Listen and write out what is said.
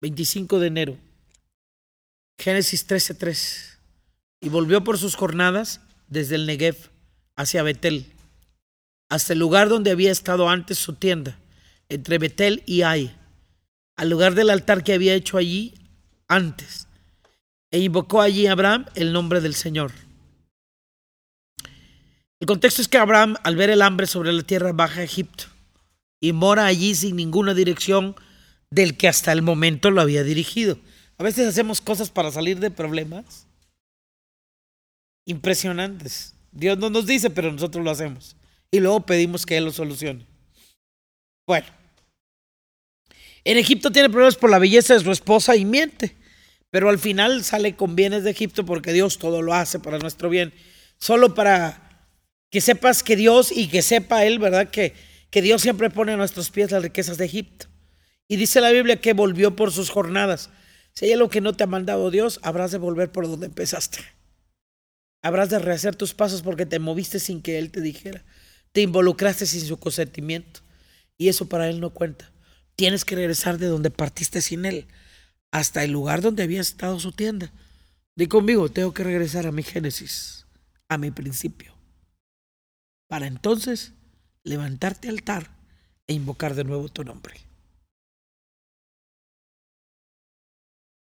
25 de enero. Génesis 13:3. Y volvió por sus jornadas desde el Negev hacia Betel, hasta el lugar donde había estado antes su tienda, entre Betel y Ai, al lugar del altar que había hecho allí antes. E invocó allí Abraham el nombre del Señor. El contexto es que Abraham, al ver el hambre sobre la tierra, baja a Egipto y mora allí sin ninguna dirección del que hasta el momento lo había dirigido. A veces hacemos cosas para salir de problemas impresionantes. Dios no nos dice, pero nosotros lo hacemos. Y luego pedimos que Él lo solucione. Bueno, en Egipto tiene problemas por la belleza de su esposa y miente. Pero al final sale con bienes de Egipto porque Dios todo lo hace para nuestro bien. Solo para que sepas que Dios y que sepa Él, ¿verdad? Que, que Dios siempre pone a nuestros pies las riquezas de Egipto. Y dice la Biblia que volvió por sus jornadas. Si hay algo que no te ha mandado Dios, habrás de volver por donde empezaste. Habrás de rehacer tus pasos porque te moviste sin que Él te dijera. Te involucraste sin su consentimiento. Y eso para Él no cuenta. Tienes que regresar de donde partiste sin Él hasta el lugar donde había estado su tienda. Di conmigo, tengo que regresar a mi génesis, a mi principio, para entonces levantarte altar e invocar de nuevo tu nombre.